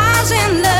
stars in the